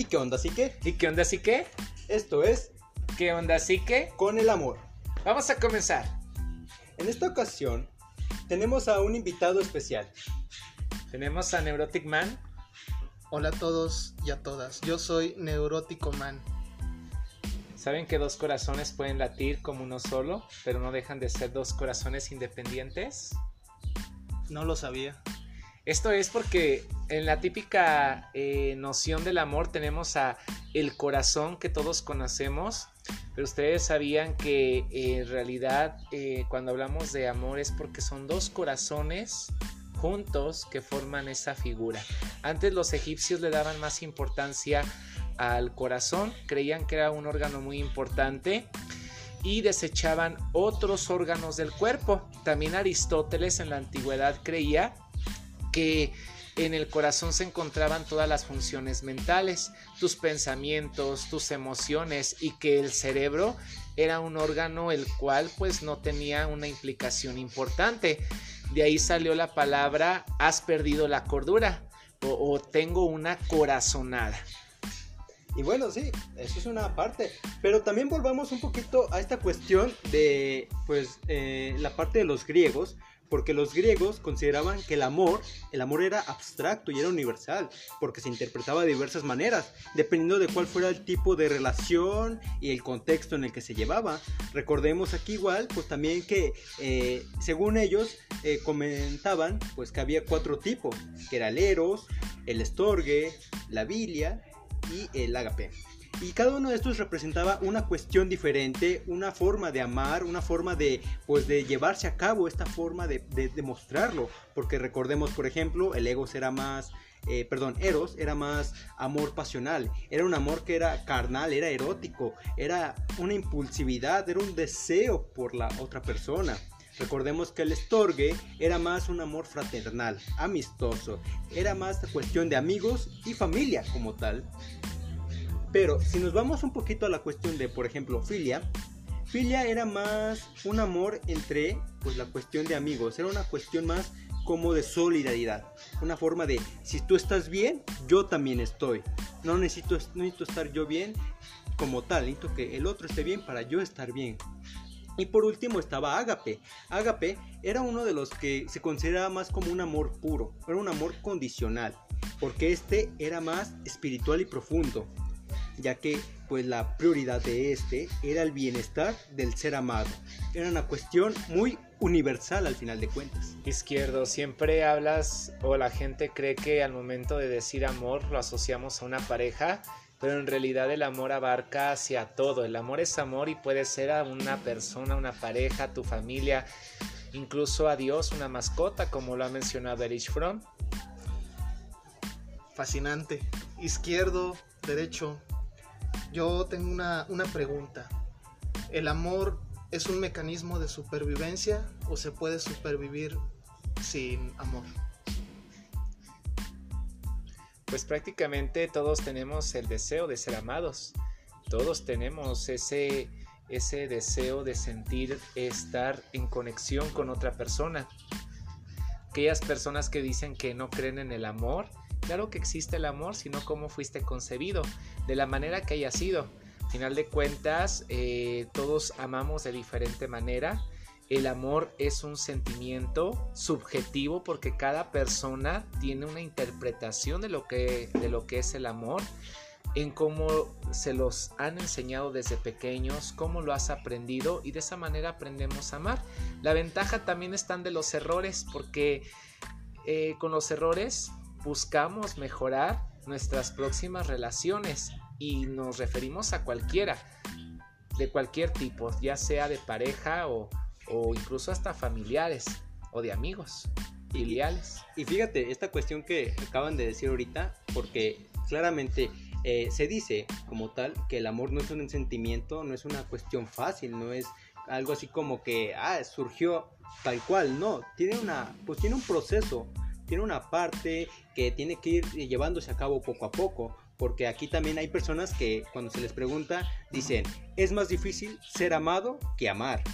¿Y qué onda así que? ¿Y qué onda así que? Esto es ¿Qué onda así que? Con el amor. Vamos a comenzar. En esta ocasión tenemos a un invitado especial. Tenemos a Neurotic Man. Hola a todos y a todas. Yo soy Neurótico Man. ¿Saben que dos corazones pueden latir como uno solo, pero no dejan de ser dos corazones independientes? No lo sabía. Esto es porque en la típica eh, noción del amor tenemos a el corazón que todos conocemos, pero ustedes sabían que eh, en realidad eh, cuando hablamos de amor es porque son dos corazones juntos que forman esa figura. Antes los egipcios le daban más importancia al corazón, creían que era un órgano muy importante y desechaban otros órganos del cuerpo. También Aristóteles en la antigüedad creía que en el corazón se encontraban todas las funciones mentales, tus pensamientos, tus emociones y que el cerebro era un órgano el cual pues no tenía una implicación importante. De ahí salió la palabra has perdido la cordura o, tengo una corazonada. Y bueno, sí, eso es una parte. Pero también volvamos un poquito a esta cuestión de, pues, eh, la parte de los griegos. Porque los griegos consideraban que el amor, el amor era abstracto y era universal, porque se interpretaba de diversas maneras, dependiendo de cuál fuera el tipo de relación y el contexto en el que se llevaba. Recordemos aquí igual, pues también que eh, según ellos eh, comentaban, pues que había cuatro tipos, que el eros, el estorgue, la bilia y el agape. Y cada uno de estos representaba una cuestión diferente, una forma de amar, una forma de, pues, de llevarse a cabo esta forma de, de demostrarlo. Porque recordemos, por ejemplo, el ego era más, eh, perdón, Eros era más amor pasional, era un amor que era carnal, era erótico, era una impulsividad, era un deseo por la otra persona. Recordemos que el estorgue era más un amor fraternal, amistoso, era más cuestión de amigos y familia como tal. Pero si nos vamos un poquito a la cuestión de, por ejemplo, filia, filia era más un amor entre, pues la cuestión de amigos, era una cuestión más como de solidaridad, una forma de, si tú estás bien, yo también estoy. No necesito, no necesito estar yo bien como tal, necesito que el otro esté bien para yo estar bien. Y por último estaba Ágape. Ágape era uno de los que se consideraba más como un amor puro, era un amor condicional, porque este era más espiritual y profundo, ya que pues la prioridad de este era el bienestar del ser amado. Era una cuestión muy universal al final de cuentas. Izquierdo, siempre hablas o la gente cree que al momento de decir amor lo asociamos a una pareja, pero en realidad el amor abarca hacia todo. El amor es amor y puede ser a una persona, una pareja, tu familia, incluso a Dios, una mascota, como lo ha mencionado Erich Fromm. Fascinante. Izquierdo, derecho. Yo tengo una, una pregunta. ¿El amor es un mecanismo de supervivencia o se puede supervivir sin amor? Pues prácticamente todos tenemos el deseo de ser amados. Todos tenemos ese, ese deseo de sentir estar en conexión con otra persona. Aquellas personas que dicen que no creen en el amor, claro que existe el amor, sino cómo fuiste concebido, de la manera que haya sido. Al final de cuentas, eh, todos amamos de diferente manera. El amor es un sentimiento subjetivo porque cada persona tiene una interpretación de lo que, de lo que es el amor, en cómo se los han enseñado desde pequeños, cómo lo has aprendido y de esa manera aprendemos a amar. La ventaja también están de los errores porque eh, con los errores buscamos mejorar nuestras próximas relaciones y nos referimos a cualquiera, de cualquier tipo, ya sea de pareja o, o incluso hasta familiares o de amigos, filiales. Y fíjate, esta cuestión que acaban de decir ahorita, porque claramente eh, se dice como tal que el amor no es un sentimiento, no es una cuestión fácil, no es algo así como que ah, surgió tal cual, no, tiene una, pues tiene un proceso, tiene una parte que tiene que ir llevándose a cabo poco a poco, porque aquí también hay personas que cuando se les pregunta dicen, es más difícil ser amado que amar,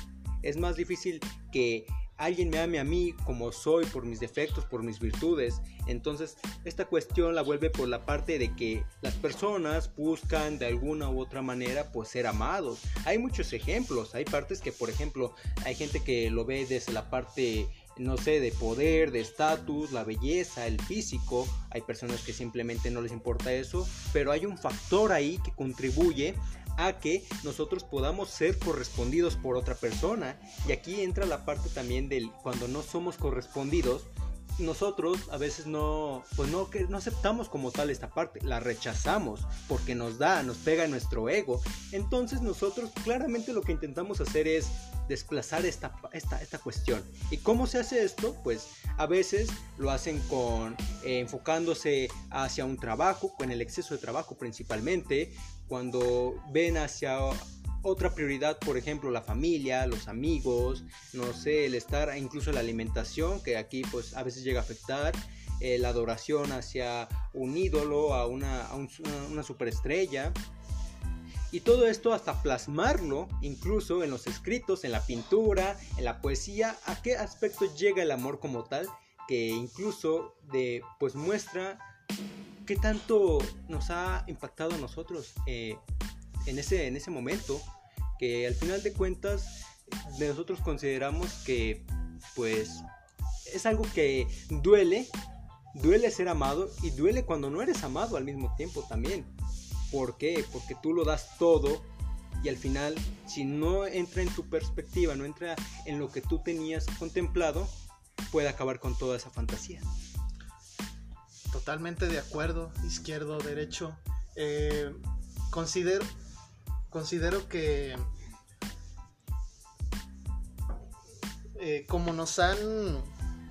es más difícil que alguien me ame a mí como soy, por mis defectos, por mis virtudes. Entonces, esta cuestión la vuelve por la parte de que las personas buscan de alguna u otra manera pues ser amados. Hay muchos ejemplos, hay partes que por ejemplo, hay gente que lo ve desde la parte no sé, de poder, de estatus, la belleza, el físico. Hay personas que simplemente no les importa eso, pero hay un factor ahí que contribuye a que nosotros podamos ser correspondidos por otra persona. Y aquí entra la parte también del cuando no somos correspondidos, nosotros a veces no, pues no, que no aceptamos como tal esta parte, la rechazamos porque nos da, nos pega en nuestro ego. Entonces nosotros claramente lo que intentamos hacer es desplazar esta, esta, esta cuestión. ¿Y cómo se hace esto? Pues a veces lo hacen con eh, enfocándose hacia un trabajo, con el exceso de trabajo principalmente, cuando ven hacia otra prioridad, por ejemplo, la familia, los amigos, no sé, el estar, incluso la alimentación, que aquí pues a veces llega a afectar, eh, la adoración hacia un ídolo, a una, una superestrella. Y todo esto hasta plasmarlo, incluso en los escritos, en la pintura, en la poesía, a qué aspecto llega el amor como tal, que incluso de, pues muestra qué tanto nos ha impactado a nosotros eh, en, ese, en ese momento, que al final de cuentas nosotros consideramos que pues es algo que duele, duele ser amado y duele cuando no eres amado al mismo tiempo también. ¿Por qué? Porque tú lo das todo y al final si no entra en tu perspectiva, no entra en lo que tú tenías contemplado, puede acabar con toda esa fantasía. Totalmente de acuerdo, izquierdo, derecho. Eh, considero, considero que eh, como nos han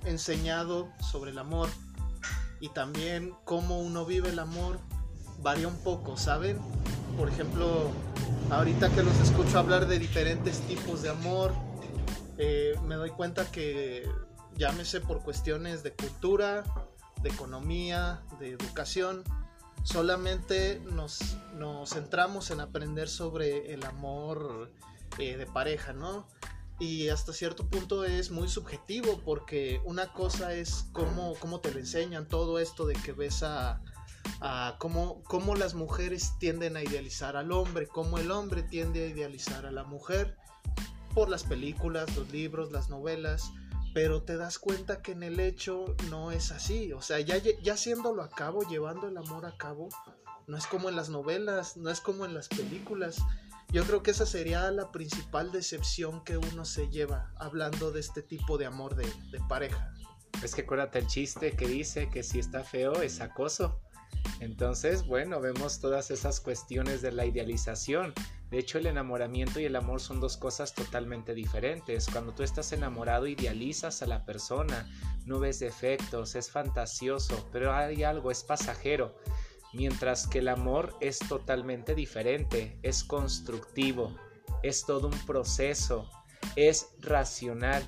enseñado sobre el amor y también cómo uno vive el amor, varía un poco, ¿saben? Por ejemplo, ahorita que los escucho hablar de diferentes tipos de amor, eh, me doy cuenta que llámese por cuestiones de cultura, de economía, de educación, solamente nos, centramos en aprender sobre el amor eh, de pareja, ¿no? Y hasta cierto punto es muy subjetivo porque una cosa es cómo, cómo te lo enseñan todo esto de que ves a, a cómo, cómo las mujeres tienden a idealizar al hombre, cómo el hombre tiende a idealizar a la mujer por las películas, los libros, las novelas, pero te das cuenta que en el hecho no es así. O sea, ya, ya haciéndolo a cabo, llevando el amor a cabo, no es como en las novelas, no es como en las películas. Yo creo que esa sería la principal decepción que uno se lleva hablando de este tipo de amor de, de pareja. Es que acuérdate el chiste que dice que si está feo es acoso. Entonces, bueno, vemos todas esas cuestiones de la idealización. De hecho, el enamoramiento y el amor son dos cosas totalmente diferentes. Cuando tú estás enamorado, idealizas a la persona, no ves defectos, es fantasioso, pero hay algo, es pasajero. Mientras que el amor es totalmente diferente, es constructivo, es todo un proceso, es racional.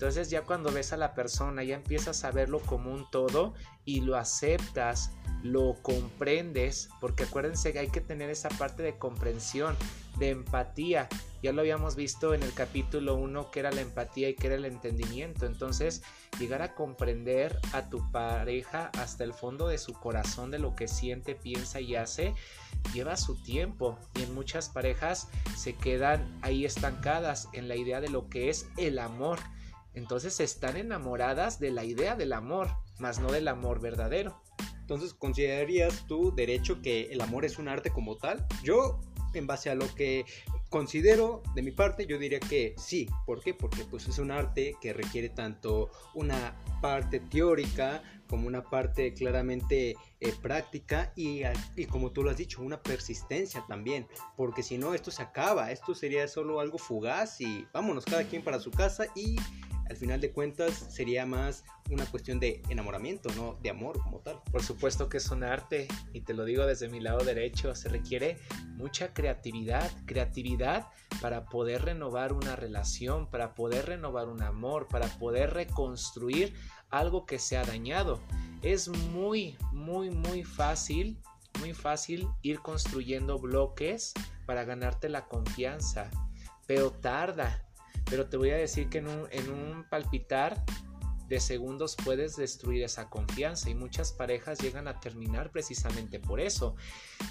Entonces ya cuando ves a la persona ya empiezas a verlo como un todo y lo aceptas, lo comprendes, porque acuérdense que hay que tener esa parte de comprensión, de empatía. Ya lo habíamos visto en el capítulo 1 que era la empatía y que era el entendimiento. Entonces, llegar a comprender a tu pareja hasta el fondo de su corazón de lo que siente, piensa y hace, lleva su tiempo. Y en muchas parejas se quedan ahí estancadas en la idea de lo que es el amor entonces están enamoradas de la idea del amor, más no del amor verdadero. Entonces, ¿considerarías tú derecho que el amor es un arte como tal? Yo, en base a lo que considero de mi parte, yo diría que sí. ¿Por qué? Porque pues es un arte que requiere tanto una parte teórica como una parte claramente eh, práctica y, y, como tú lo has dicho, una persistencia también, porque si no esto se acaba, esto sería solo algo fugaz y vámonos cada quien para su casa y al final de cuentas sería más una cuestión de enamoramiento, no de amor como tal. Por supuesto que es un arte y te lo digo desde mi lado derecho, se requiere mucha creatividad, creatividad para poder renovar una relación, para poder renovar un amor, para poder reconstruir algo que se ha dañado. Es muy, muy, muy fácil, muy fácil ir construyendo bloques para ganarte la confianza, pero tarda, pero te voy a decir que en un, en un palpitar de segundos puedes destruir esa confianza y muchas parejas llegan a terminar precisamente por eso.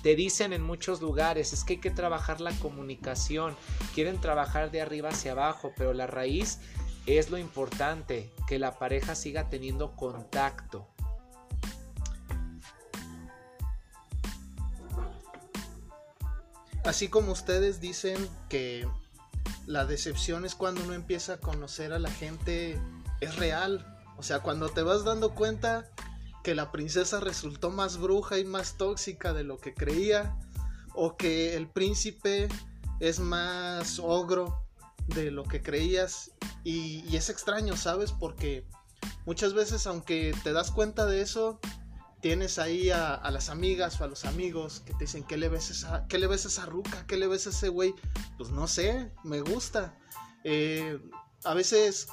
Te dicen en muchos lugares, es que hay que trabajar la comunicación, quieren trabajar de arriba hacia abajo, pero la raíz es lo importante, que la pareja siga teniendo contacto. Así como ustedes dicen que la decepción es cuando uno empieza a conocer a la gente es real. O sea, cuando te vas dando cuenta que la princesa resultó más bruja y más tóxica de lo que creía, o que el príncipe es más ogro de lo que creías, y, es extraño, ¿sabes? Porque muchas veces, aunque te das cuenta de eso, tienes ahí a, las amigas o a los amigos que te dicen, ¿qué le ves a esa, qué le ves a esa ruca? ¿Qué le ves a ese güey? Pues no sé, me gusta. Eh, a veces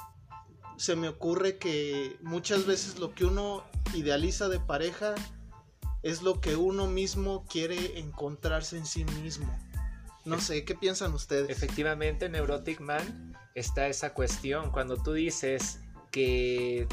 se me ocurre que muchas veces lo que uno idealiza de pareja es lo que uno mismo quiere encontrarse en sí mismo. No sé, ¿qué piensan ustedes? Efectivamente, Neurotic Man está esa cuestión. Cuando tú dices que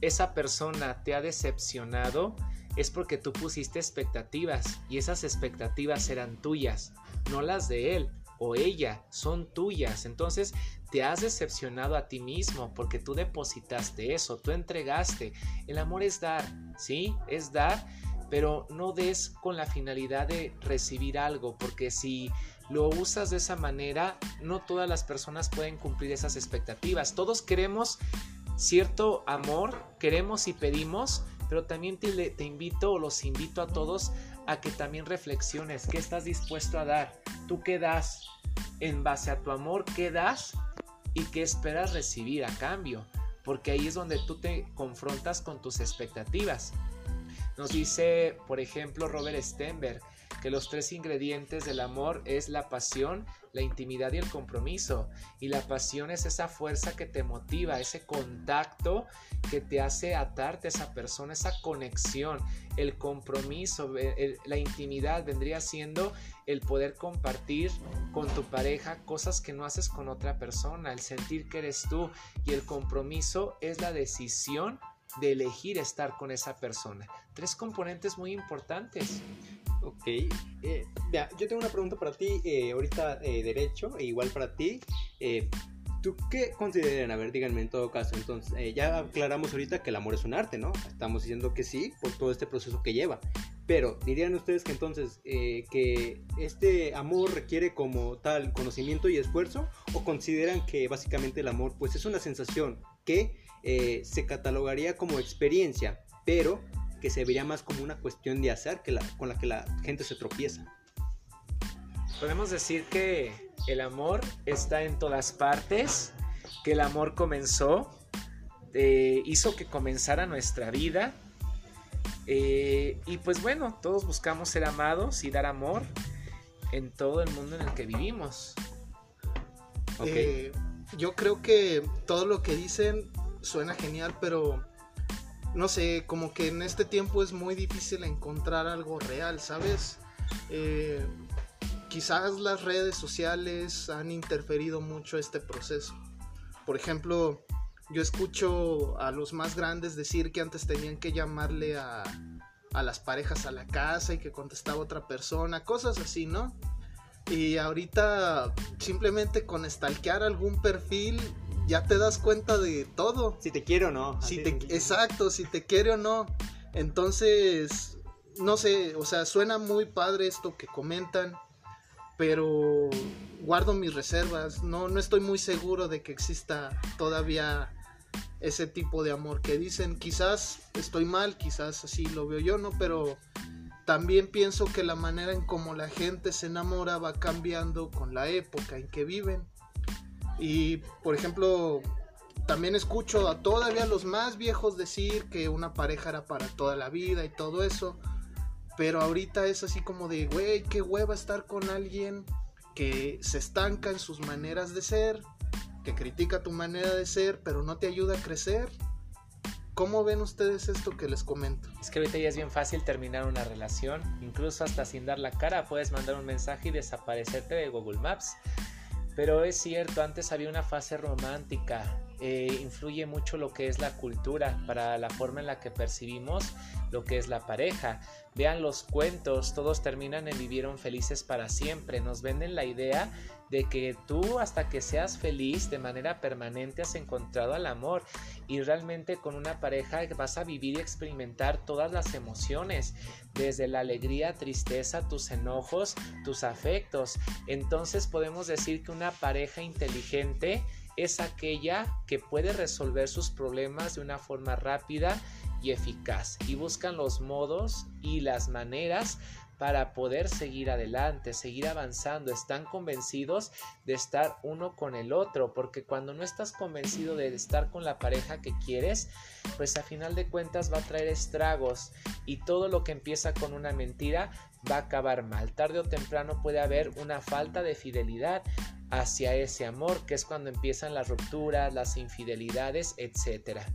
esa persona te ha decepcionado, es porque tú pusiste expectativas y esas expectativas eran tuyas, no las de él o ella, son tuyas. Entonces te has decepcionado a ti mismo porque tú depositaste eso, tú entregaste. El amor es dar, ¿sí? Es dar, pero no des con la finalidad de recibir algo, porque si lo usas de esa manera, no todas las personas pueden cumplir esas expectativas. Todos queremos cierto amor, queremos y pedimos, pero también te, invito o los invito a todos a que también reflexiones. Qué estás dispuesto a dar, tú qué das, en base a tu amor, qué das y qué esperas recibir a cambio, porque ahí es donde tú te confrontas con tus expectativas. Nos dice, por ejemplo, Robert Stenberg, que los tres ingredientes del amor es la pasión, la intimidad y el compromiso. Y la pasión es esa fuerza que te motiva, ese contacto que te hace atarte a esa persona, esa conexión. El compromiso, la intimidad vendría siendo el poder compartir con tu pareja cosas que no haces con otra persona, el sentir que eres tú. Y el compromiso es la decisión de elegir estar con esa persona. Tres componentes muy importantes. Ok, eh, yo tengo una pregunta para ti, eh, ahorita eh, derecho, e igual para ti. ¿Tú qué consideran? A ver, díganme en todo caso. Entonces, ya aclaramos ahorita que el amor es un arte, ¿no? Estamos diciendo que sí, por todo este proceso que lleva. Pero, ¿dirían ustedes que entonces que este amor requiere como tal conocimiento y esfuerzo? ¿O consideran que básicamente el amor pues es una sensación que se catalogaría como experiencia, pero que se vería más como una cuestión de hacer que la, con la que la gente se tropieza. Podemos decir que el amor está en todas partes, que el amor comenzó, eh, hizo que comenzara nuestra vida. Eh, y pues bueno, todos buscamos ser amados y dar amor en todo el mundo en el que vivimos. Eh, yo creo que todo lo que dicen suena genial, pero no sé, como que en este tiempo es muy difícil encontrar algo real, ¿sabes? Eh, quizás las redes sociales han interferido mucho este proceso. Por ejemplo, yo escucho a los más grandes decir que antes tenían que llamarle a, a las parejas a la casa y que contestaba otra persona, cosas así, ¿no? Y ahorita simplemente con stalkear algún perfil ya te das cuenta de todo. Si te quiere o no. Si te, exacto, si te quiere o no. Entonces, no sé, o sea, suena muy padre esto que comentan, pero guardo mis reservas. No, no estoy muy seguro de que exista todavía ese tipo de amor que dicen. Quizás estoy mal, quizás así lo veo yo, ¿no? Pero también pienso que la manera en cómo la gente se enamora va cambiando con la época en que viven. Y, por ejemplo, también escucho a todavía los más viejos decir que una pareja era para toda la vida y todo eso. Pero ahorita es así como de, güey, qué hueva estar con alguien que se estanca en sus maneras de ser, que critica tu manera de ser, pero no te ayuda a crecer. ¿Cómo ven ustedes esto que les comento? Es que ahorita ya es bien fácil terminar una relación, incluso hasta sin dar la cara puedes mandar un mensaje y desaparecerte de Google Maps. Pero es cierto, antes había una fase romántica, eh, influye mucho lo que es la cultura para la forma en la que percibimos lo que es la pareja. Vean los cuentos, todos terminan en vivieron felices para siempre. Nos venden la idea de que tú hasta que seas feliz de manera permanente has encontrado al amor y realmente con una pareja vas a vivir y experimentar todas las emociones, desde la alegría, tristeza, tus enojos, tus afectos. Entonces podemos decir que una pareja inteligente es aquella que puede resolver sus problemas de una forma rápida y eficaz. Y buscan los modos y las maneras para poder seguir adelante, seguir avanzando. Están convencidos de estar uno con el otro, porque cuando no estás convencido de estar con la pareja que quieres, pues a final de cuentas va a traer estragos y todo lo que empieza con una mentira va a acabar mal. Tarde o temprano puede haber una falta de fidelidad hacia ese amor, que es cuando empiezan las rupturas, las infidelidades, etcétera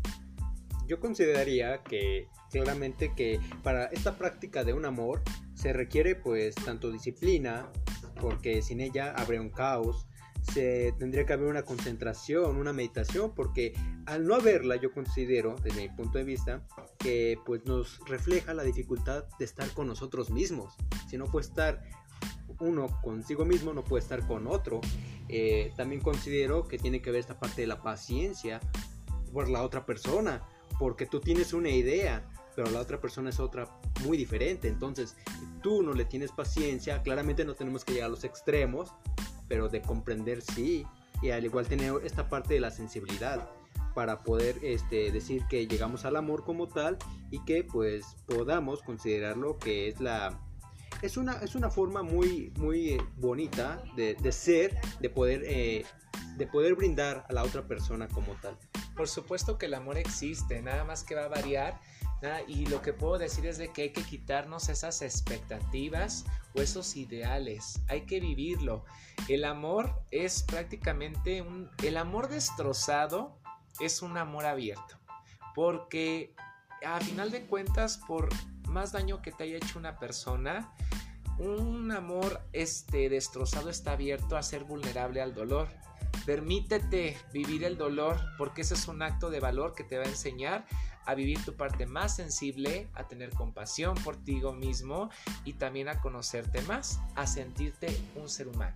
yo consideraría que claramente que para esta práctica de un amor se requiere pues tanto disciplina, porque sin ella habría un caos, se tendría que haber una concentración, una meditación, porque al no haberla yo considero, desde mi punto de vista, que pues nos refleja la dificultad de estar con nosotros mismos. Si no puede estar uno consigo mismo, no puede estar con otro. Eh, también considero que tiene que ver esta parte de la paciencia por la otra persona porque tú tienes una idea, pero la otra persona es otra muy diferente. Entonces, tú no le tienes paciencia, claramente no tenemos que llegar a los extremos, pero de comprender sí, y al igual tener esta parte de la sensibilidad para poder este, decir que llegamos al amor como tal y que pues podamos considerarlo que es la es una, es una forma muy, muy eh, bonita de, ser, de poder, eh, de poder brindar a la otra persona como tal. Por supuesto que el amor existe, nada más que va a variar. Y lo que puedo decir es de que hay que quitarnos esas expectativas o esos ideales. Hay que vivirlo. El amor es prácticamente un... El amor destrozado es un amor abierto. Porque a final de cuentas, por más daño que te haya hecho una persona, un amor este, destrozado está abierto a ser vulnerable al dolor. Permítete vivir el dolor porque ese es un acto de valor que te va a enseñar a vivir tu parte más sensible, a tener compasión por ti mismo y también a conocerte más, a sentirte un ser humano.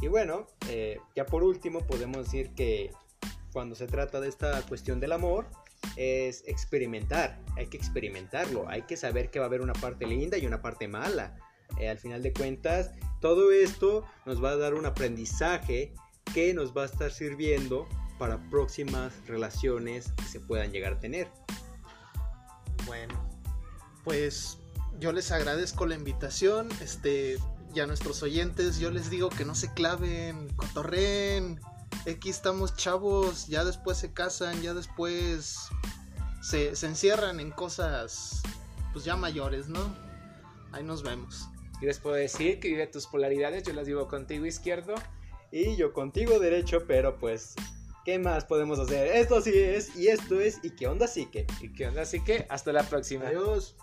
Y bueno, eh, ya por último podemos decir que cuando se trata de esta cuestión del amor, es experimentar, hay que experimentarlo, hay que saber que va a haber una parte linda y una parte mala. Eh, al final de cuentas, todo esto nos va a dar un aprendizaje que nos va a estar sirviendo para próximas relaciones que se puedan llegar a tener. Bueno, pues yo les agradezco la invitación, este, y a nuestros oyentes yo les digo que no se claven, cotorren, aquí estamos chavos, ya después se casan, ya después se, se encierran en cosas pues ya mayores, ¿no? Ahí nos vemos. Y les puedo decir que vive tus polaridades, yo las digo contigo izquierdo y yo contigo derecho, pero pues, ¿qué más podemos hacer? Esto sí es, y esto es, y qué onda sí que. Y qué onda sí que, hasta la próxima. Adiós.